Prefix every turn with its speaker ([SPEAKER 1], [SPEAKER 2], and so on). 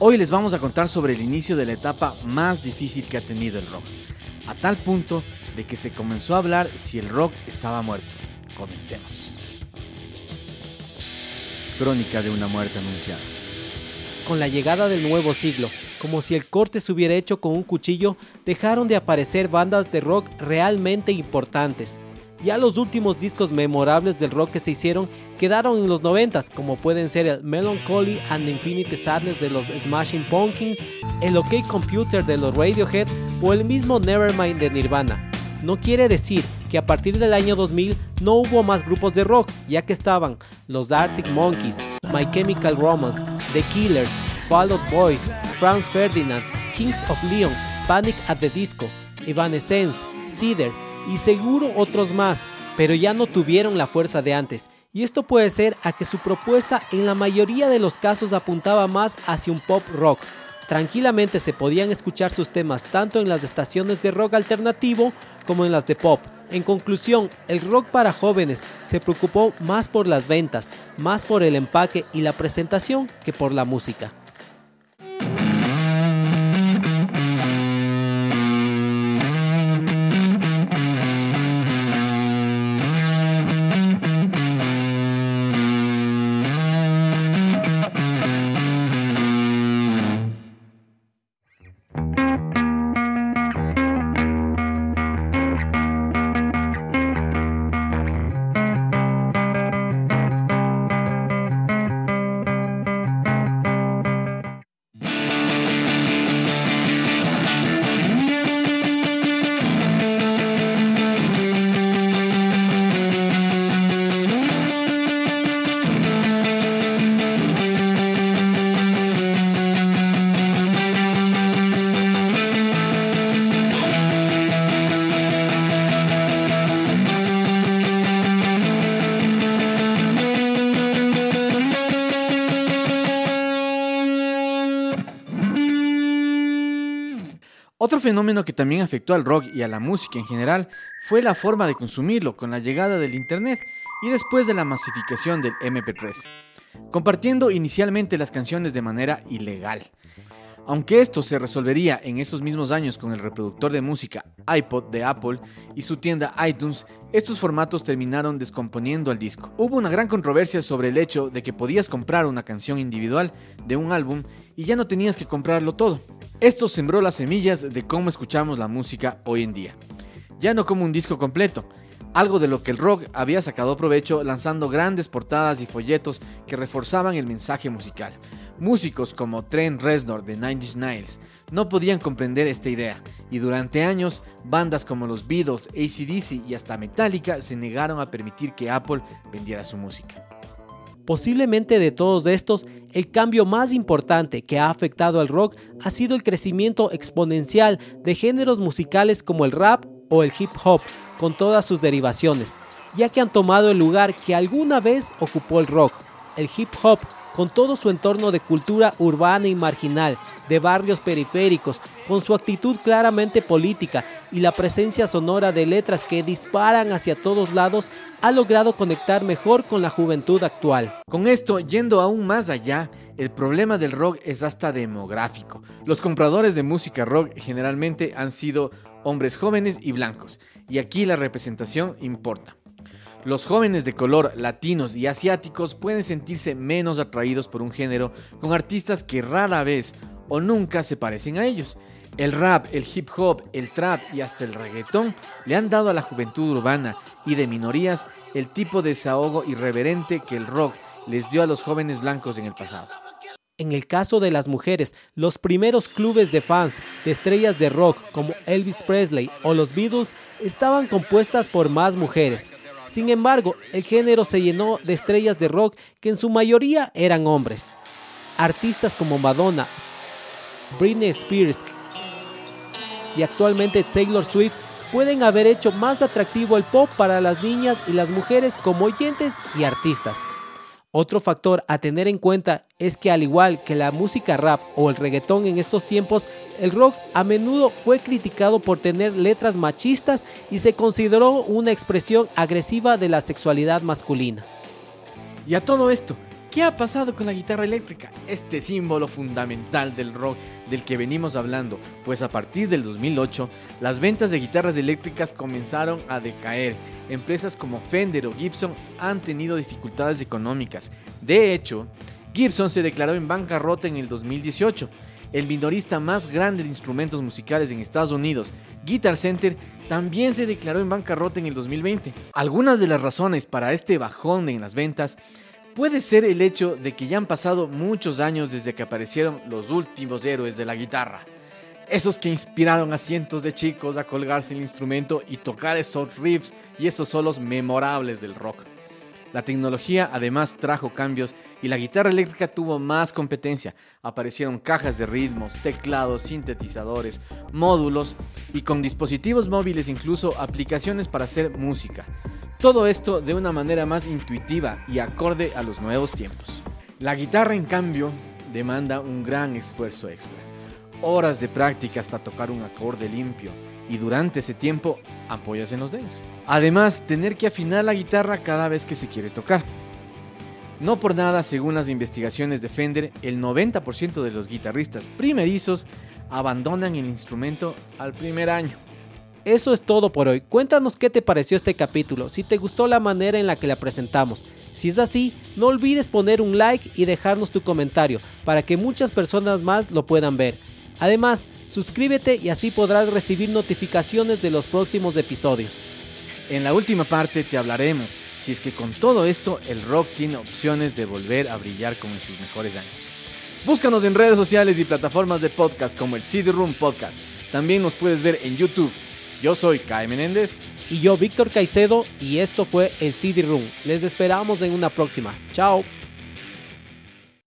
[SPEAKER 1] Hoy les vamos a contar sobre el inicio de la etapa más difícil que ha tenido el rock, a tal punto de que se comenzó a hablar si el rock estaba muerto. Comencemos. Crónica de una muerte anunciada.
[SPEAKER 2] Con la llegada del nuevo siglo, como si el corte se hubiera hecho con un cuchillo, dejaron de aparecer bandas de rock realmente importantes, ya los últimos discos memorables del rock que se hicieron quedaron en los 90 como pueden ser el Melancholy and Infinite Sadness de los Smashing Pumpkins, el OK Computer de los Radiohead o el mismo Nevermind de Nirvana. No quiere decir que a partir del año 2000 no hubo más grupos de rock, ya que estaban los Arctic Monkeys, My Chemical Romance, The Killers, Fall Out Boy, Franz Ferdinand, Kings of Leon, Panic at the Disco, Evanescence, Cedar, y seguro otros más, pero ya no tuvieron la fuerza de antes. Y esto puede ser a que su propuesta en la mayoría de los casos apuntaba más hacia un pop rock. Tranquilamente se podían escuchar sus temas tanto en las estaciones de rock alternativo como en las de pop. En conclusión, el rock para jóvenes se preocupó más por las ventas, más por el empaque y la presentación que por la música.
[SPEAKER 1] Otro fenómeno que también afectó al rock y a la música en general fue la forma de consumirlo con la llegada del Internet y después de la masificación del MP3, compartiendo inicialmente las canciones de manera ilegal. Aunque esto se resolvería en esos mismos años con el reproductor de música iPod de Apple y su tienda iTunes, estos formatos terminaron descomponiendo el disco. Hubo una gran controversia sobre el hecho de que podías comprar una canción individual de un álbum y ya no tenías que comprarlo todo. Esto sembró las semillas de cómo escuchamos la música hoy en día. Ya no como un disco completo, algo de lo que el rock había sacado provecho lanzando grandes portadas y folletos que reforzaban el mensaje musical. Músicos como Trent Reznor de Nine Inch Nails no podían comprender esta idea, y durante años bandas como los Beatles, ACDC y hasta Metallica se negaron a permitir que Apple vendiera su música.
[SPEAKER 2] Posiblemente de todos estos, el cambio más importante que ha afectado al rock ha sido el crecimiento exponencial de géneros musicales como el rap o el hip hop, con todas sus derivaciones, ya que han tomado el lugar que alguna vez ocupó el rock. El hip hop con todo su entorno de cultura urbana y marginal, de barrios periféricos, con su actitud claramente política y la presencia sonora de letras que disparan hacia todos lados, ha logrado conectar mejor con la juventud actual.
[SPEAKER 1] Con esto, yendo aún más allá, el problema del rock es hasta demográfico. Los compradores de música rock generalmente han sido hombres jóvenes y blancos, y aquí la representación importa. Los jóvenes de color, latinos y asiáticos pueden sentirse menos atraídos por un género con artistas que rara vez o nunca se parecen a ellos. El rap, el hip hop, el trap y hasta el reggaetón le han dado a la juventud urbana y de minorías el tipo de desahogo irreverente que el rock les dio a los jóvenes blancos en el pasado.
[SPEAKER 2] En el caso de las mujeres, los primeros clubes de fans de estrellas de rock como Elvis Presley o los Beatles estaban compuestas por más mujeres, sin embargo, el género se llenó de estrellas de rock que en su mayoría eran hombres. Artistas como Madonna, Britney Spears y actualmente Taylor Swift pueden haber hecho más atractivo el pop para las niñas y las mujeres como oyentes y artistas. Otro factor a tener en cuenta es que al igual que la música rap o el reggaetón en estos tiempos, el rock a menudo fue criticado por tener letras machistas y se consideró una expresión agresiva de la sexualidad masculina.
[SPEAKER 1] Y a todo esto, ¿Qué ha pasado con la guitarra eléctrica? Este símbolo fundamental del rock del que venimos hablando, pues a partir del 2008 las ventas de guitarras eléctricas comenzaron a decaer. Empresas como Fender o Gibson han tenido dificultades económicas. De hecho, Gibson se declaró en bancarrota en el 2018. El minorista más grande de instrumentos musicales en Estados Unidos, Guitar Center, también se declaró en bancarrota en el 2020. Algunas de las razones para este bajón en las ventas Puede ser el hecho de que ya han pasado muchos años desde que aparecieron los últimos héroes de la guitarra. Esos que inspiraron a cientos de chicos a colgarse el instrumento y tocar esos riffs y esos solos memorables del rock. La tecnología además trajo cambios y la guitarra eléctrica tuvo más competencia. Aparecieron cajas de ritmos, teclados, sintetizadores, módulos y con dispositivos móviles incluso aplicaciones para hacer música. Todo esto de una manera más intuitiva y acorde a los nuevos tiempos. La guitarra, en cambio, demanda un gran esfuerzo extra. Horas de práctica hasta tocar un acorde limpio y durante ese tiempo apoyas en los dedos. Además, tener que afinar la guitarra cada vez que se quiere tocar. No por nada, según las investigaciones de Fender, el 90% de los guitarristas primerizos abandonan el instrumento al primer año.
[SPEAKER 2] Eso es todo por hoy. Cuéntanos qué te pareció este capítulo, si te gustó la manera en la que la presentamos. Si es así, no olvides poner un like y dejarnos tu comentario para que muchas personas más lo puedan ver. Además, suscríbete y así podrás recibir notificaciones de los próximos episodios.
[SPEAKER 1] En la última parte te hablaremos si es que con todo esto el rock tiene opciones de volver a brillar como en sus mejores años. Búscanos en redes sociales y plataformas de podcast como el CD Room Podcast. También nos puedes ver en YouTube yo soy Kai Menéndez.
[SPEAKER 2] Y yo, Víctor Caicedo, y esto fue el CD Room. Les esperamos en una próxima. Chao.